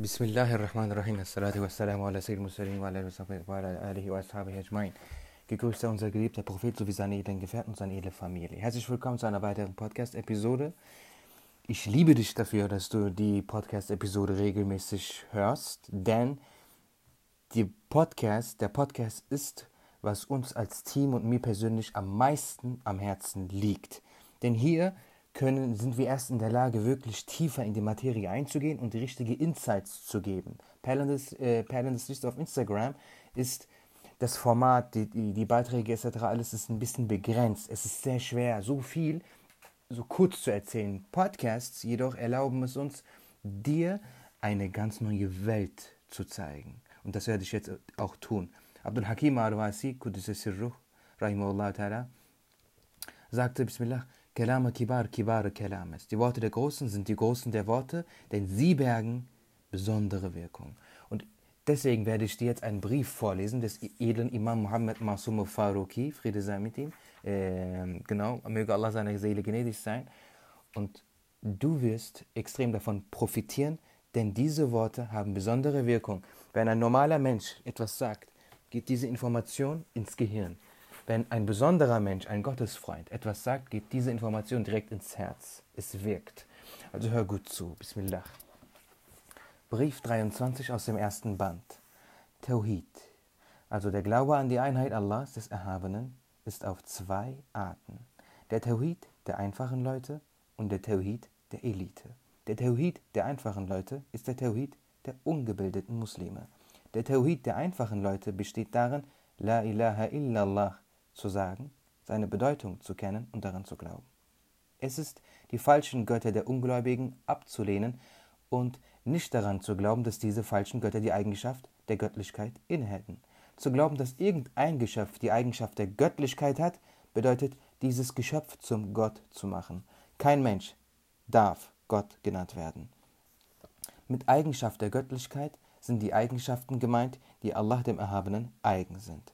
بسم الله الرحمن الرحيم الصلاة والسلام على سيد المرسلين وعلى آله وأصحابه أجمعين Gegrüßt sei unser geliebter Prophet sowie seine edlen Gefährten und seine edle Familie. Herzlich willkommen zu einer weiteren Podcast-Episode. Ich liebe dich dafür, dass du die Podcast-Episode regelmäßig hörst, denn die Podcast, der Podcast ist, was uns als Team und mir persönlich am meisten am Herzen liegt. Denn hier können, sind wir erst in der Lage, wirklich tiefer in die Materie einzugehen und die richtige Insights zu geben. Perlendes, äh, Licht auf Instagram ist das Format, die, die, die Beiträge etc., alles ist ein bisschen begrenzt. Es ist sehr schwer, so viel, so kurz zu erzählen. Podcasts jedoch erlauben es uns, dir eine ganz neue Welt zu zeigen. Und das werde ich jetzt auch tun. Abdul Hakim Arwasi, Kudus Sirruh, Rahimullah Ta'ala, sagte, Bismillah, Kelama Kibar Kibare Kelames. Die Worte der Großen sind die Großen der Worte, denn sie bergen besondere Wirkung. Und deswegen werde ich dir jetzt einen Brief vorlesen des edlen Imam Muhammad Masum Faruqi, Friede sei mit ihm. Äh, genau, möge Allah seiner Seele gnädig sein. Und du wirst extrem davon profitieren, denn diese Worte haben besondere Wirkung. Wenn ein normaler Mensch etwas sagt, geht diese Information ins Gehirn. Wenn ein besonderer Mensch, ein Gottesfreund, etwas sagt, geht diese Information direkt ins Herz. Es wirkt. Also hör gut zu. Bismillah. Brief 23 aus dem ersten Band. Tawhid. Also der Glaube an die Einheit Allahs des Erhabenen ist auf zwei Arten. Der Tawhid der einfachen Leute und der Tawhid der Elite. Der Tawhid der einfachen Leute ist der Tawhid der ungebildeten Muslime. Der Tawhid der einfachen Leute besteht darin, La ilaha illallah zu sagen, seine Bedeutung zu kennen und daran zu glauben. Es ist, die falschen Götter der Ungläubigen abzulehnen und nicht daran zu glauben, dass diese falschen Götter die Eigenschaft der Göttlichkeit innehätten. Zu glauben, dass irgendein Geschöpf die Eigenschaft der Göttlichkeit hat, bedeutet, dieses Geschöpf zum Gott zu machen. Kein Mensch darf Gott genannt werden. Mit Eigenschaft der Göttlichkeit sind die Eigenschaften gemeint, die Allah dem Erhabenen eigen sind.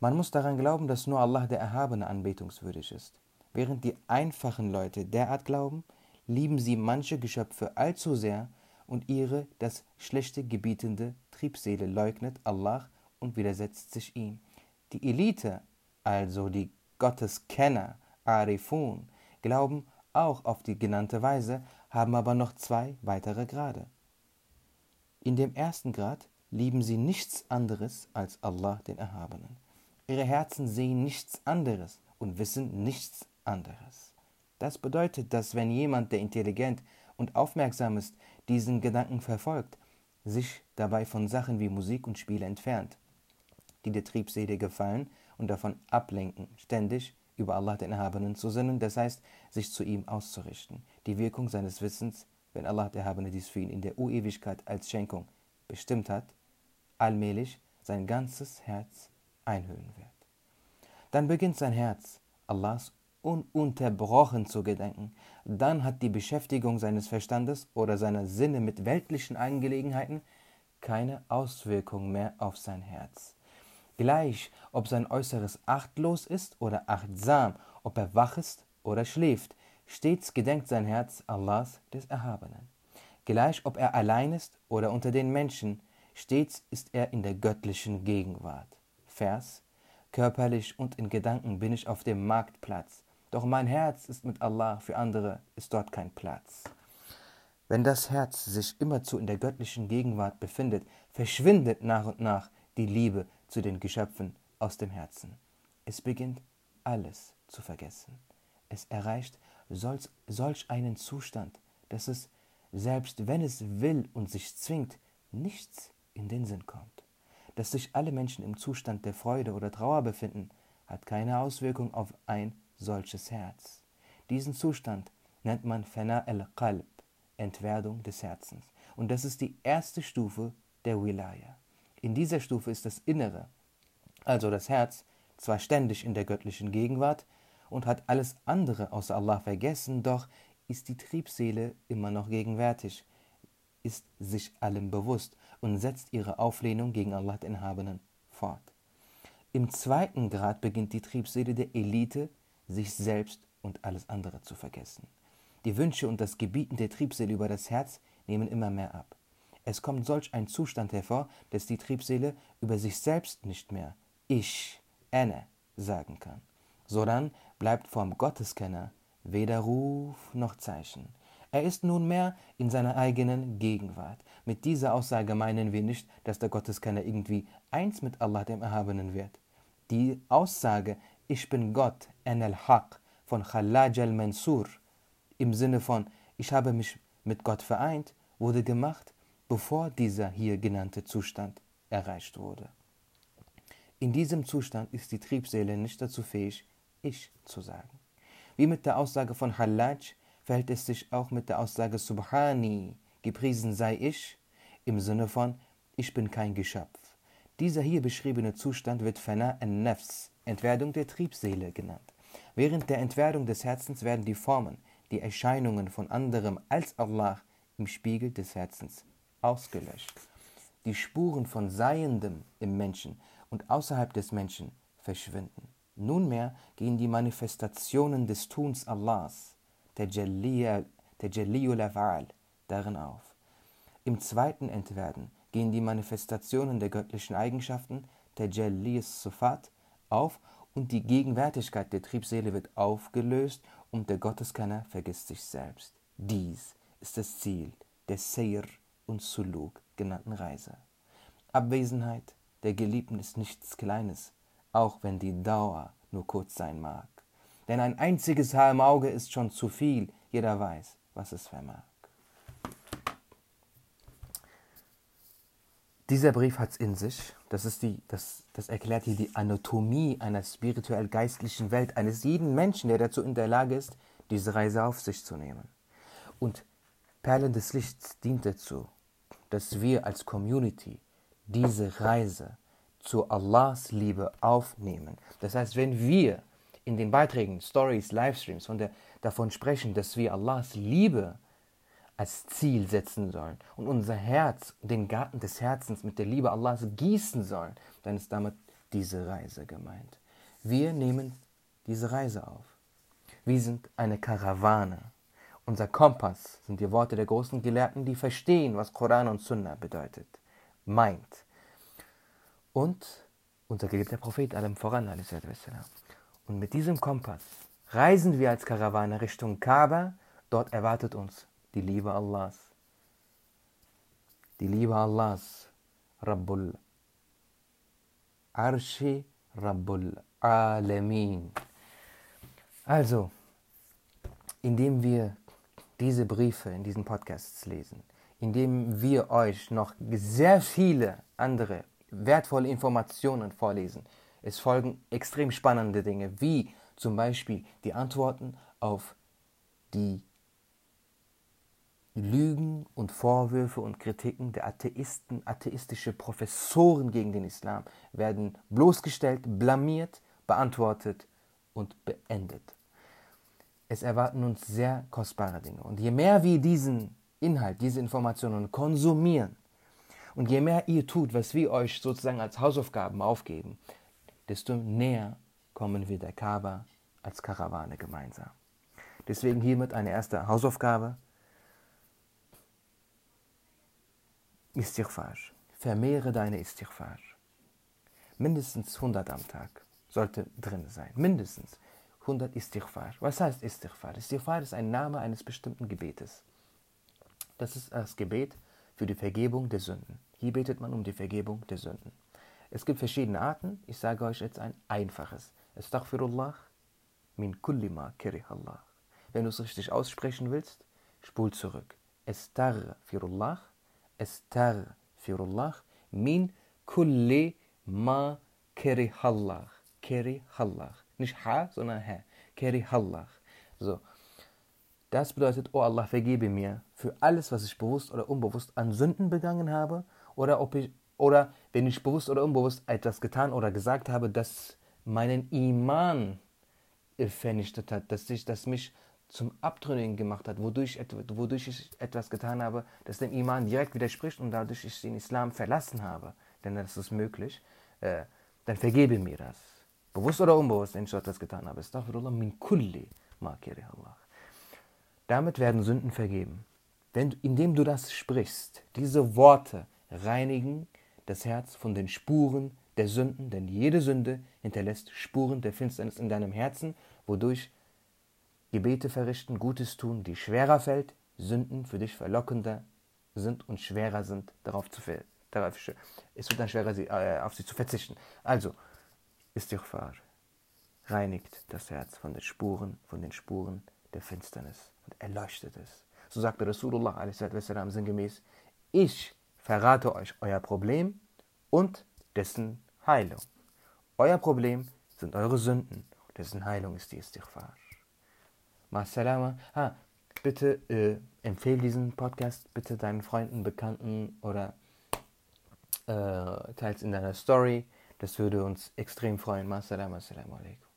Man muss daran glauben, dass nur Allah der Erhabene anbetungswürdig ist. Während die einfachen Leute derart glauben, lieben sie manche Geschöpfe allzu sehr und ihre das schlechte gebietende Triebseele leugnet Allah und widersetzt sich ihm. Die Elite, also die Gotteskenner, Arifun, glauben auch auf die genannte Weise, haben aber noch zwei weitere Grade. In dem ersten Grad lieben sie nichts anderes als Allah den Erhabenen. Ihre Herzen sehen nichts anderes und wissen nichts anderes. Das bedeutet, dass wenn jemand, der intelligent und aufmerksam ist, diesen Gedanken verfolgt, sich dabei von Sachen wie Musik und Spiele entfernt, die der Triebseele gefallen und davon ablenken, ständig über Allah den Erhabenen zu sinnen, das heißt, sich zu ihm auszurichten. Die Wirkung seines Wissens, wenn Allah der Erhabene dies für ihn in der Urewigkeit als Schenkung bestimmt hat, allmählich sein ganzes Herz einhüllen wird. Dann beginnt sein Herz, Allahs ununterbrochen zu gedenken. Dann hat die Beschäftigung seines Verstandes oder seiner Sinne mit weltlichen Angelegenheiten keine Auswirkung mehr auf sein Herz. Gleich, ob sein Äußeres achtlos ist oder achtsam, ob er wach ist oder schläft, stets gedenkt sein Herz Allahs des Erhabenen. Gleich, ob er allein ist oder unter den Menschen, stets ist er in der göttlichen Gegenwart. Vers Körperlich und in Gedanken bin ich auf dem Marktplatz, doch mein Herz ist mit Allah, für andere ist dort kein Platz. Wenn das Herz sich immerzu in der göttlichen Gegenwart befindet, verschwindet nach und nach die Liebe zu den Geschöpfen aus dem Herzen. Es beginnt alles zu vergessen. Es erreicht solch, einen Zustand, dass es, selbst wenn es will und sich zwingt, nichts in den Sinn kommt. Dass sich alle Menschen im Zustand der Freude oder Trauer befinden, hat keine Auswirkung auf ein solches Herz. Diesen Zustand nennt man Fana al-Qalb, Entwerdung des Herzens. Und das ist die erste Stufe der Wilaya. In dieser Stufe ist das Innere, also das Herz, zwar ständig in der göttlichen Gegenwart und hat alles andere außer Allah vergessen, doch ist die Triebseele immer noch gegenwärtig, ist sich allem bewusst und setzt ihre Auflehnung gegen Allah den Erhabenen fort. Im zweiten Grad beginnt die Triebseele der Elite, sich selbst und alles andere zu vergessen. Die Wünsche und das Gebieten der Triebseele über das Herz nehmen immer mehr ab. Es kommt solch ein Zustand hervor, dass die Triebseele über sich selbst nicht mehr ich, ene, sagen kann, sondern bleibt vom Gotteskenner weder Ruf noch Zeichen. Er ist nunmehr in seiner eigenen Gegenwart. Mit dieser Aussage meinen wir nicht, dass der Gotteskenner irgendwie eins mit Allah dem Erhabenen wird. Die Aussage Ich bin Gott, en el Haq, von Khalaj al-Mansur, im Sinne von Ich habe mich mit Gott vereint, wurde gemacht, bevor dieser hier genannte Zustand erreicht wurde. In diesem Zustand ist die Triebseele nicht dazu fähig, Ich zu sagen. Wie mit der Aussage von Hallaj verhält es sich auch mit der Aussage Subhani, gepriesen sei ich, im Sinne von ich bin kein Geschöpf. Dieser hier beschriebene Zustand wird Fana an-Nafs, Entwerdung der Triebseele genannt. Während der Entwerdung des Herzens werden die Formen, die Erscheinungen von anderem als Allah im Spiegel des Herzens ausgelöscht. Die Spuren von Seiendem im Menschen und außerhalb des Menschen verschwinden. Nunmehr gehen die Manifestationen des Tuns Allahs Tajalliyul darin auf. Im zweiten Entwerden gehen die Manifestationen der göttlichen Eigenschaften Tajalliyus Sufat auf und die Gegenwärtigkeit der Triebseele wird aufgelöst und der Gotteskenner vergisst sich selbst. Dies ist das Ziel der Seir und Suluk genannten Reise. Abwesenheit der Geliebten ist nichts Kleines, auch wenn die Dauer nur kurz sein mag. Denn ein einziges Haar im Auge ist schon zu viel. Jeder weiß, was es vermag. Dieser Brief hat es in sich. Das, ist die, das, das erklärt hier die Anatomie einer spirituell-geistlichen Welt eines jeden Menschen, der dazu in der Lage ist, diese Reise auf sich zu nehmen. Und Perlen des Lichts dient dazu, dass wir als Community diese Reise zu Allahs Liebe aufnehmen. Das heißt, wenn wir in den Beiträgen, Stories, Livestreams von der, davon sprechen, dass wir Allahs Liebe als Ziel setzen sollen und unser Herz, den Garten des Herzens mit der Liebe Allahs gießen sollen, dann ist damit diese Reise gemeint. Wir nehmen diese Reise auf. Wir sind eine Karawane. Unser Kompass sind die Worte der großen Gelehrten, die verstehen, was Koran und Sunna bedeutet, meint. Und unser geliebter Prophet, allem voran, und mit diesem Kompass reisen wir als Karawane Richtung Kaaba. Dort erwartet uns die Liebe Allahs. Die Liebe Allahs, Rabbul Arshi, Rabbul Alamin. Also, indem wir diese Briefe in diesen Podcasts lesen, indem wir euch noch sehr viele andere wertvolle Informationen vorlesen, es folgen extrem spannende Dinge, wie zum Beispiel die Antworten auf die Lügen und Vorwürfe und Kritiken der Atheisten, atheistische Professoren gegen den Islam werden bloßgestellt, blamiert, beantwortet und beendet. Es erwarten uns sehr kostbare Dinge. Und je mehr wir diesen Inhalt, diese Informationen konsumieren und je mehr ihr tut, was wir euch sozusagen als Hausaufgaben aufgeben, desto näher kommen wir der Kaaba als Karawane gemeinsam. Deswegen hiermit eine erste Hausaufgabe. Istighfar. Vermehre deine Istighfar. Mindestens 100 am Tag sollte drin sein. Mindestens 100 Istighfar. Was heißt Istighfar? Istighfar ist ein Name eines bestimmten Gebetes. Das ist das Gebet für die Vergebung der Sünden. Hier betet man um die Vergebung der Sünden. Es gibt verschiedene Arten. Ich sage euch jetzt ein einfaches. Astaghfirullah min kulli ma Allah. Wenn du es richtig aussprechen willst, spul zurück. Astaghfirullah, astaghfirullah min kulli ma Allah. Allah. Nicht ha, sondern ha. Allah. So. Das bedeutet, oh Allah, vergebe mir für alles, was ich bewusst oder unbewusst an Sünden begangen habe oder ob ich oder wenn ich bewusst oder unbewusst etwas getan oder gesagt habe, das meinen Iman vernichtet hat, dass, ich, das mich zum Abtrünnigen gemacht hat, wodurch, wodurch ich etwas getan habe, das dem Iman direkt widerspricht und dadurch ich den Islam verlassen habe, denn das ist möglich, äh, dann vergebe mir das. Bewusst oder unbewusst, wenn ich etwas getan habe. Min kulli Allah. Damit werden Sünden vergeben. wenn, indem du das sprichst, diese Worte reinigen das Herz von den Spuren der Sünden, denn jede Sünde hinterlässt Spuren der Finsternis in deinem Herzen, wodurch Gebete verrichten, Gutes tun, die schwerer fällt, Sünden für dich verlockender sind und schwerer sind, darauf zu darauf, es wird dann schwerer, sie, äh, auf sie zu verzichten. Also, Istighfar reinigt das Herz von den Spuren, von den Spuren der Finsternis und erleuchtet es. So sagte Rasulullah a.s. sinngemäß, ich verrate euch euer Problem und dessen Heilung. Euer Problem sind eure Sünden, dessen Heilung ist die Istighfar. Masalama. Ah, bitte äh, empfehle diesen Podcast bitte deinen Freunden, Bekannten oder äh, teils in deiner Story. Das würde uns extrem freuen. Masalama, assalamu alaikum.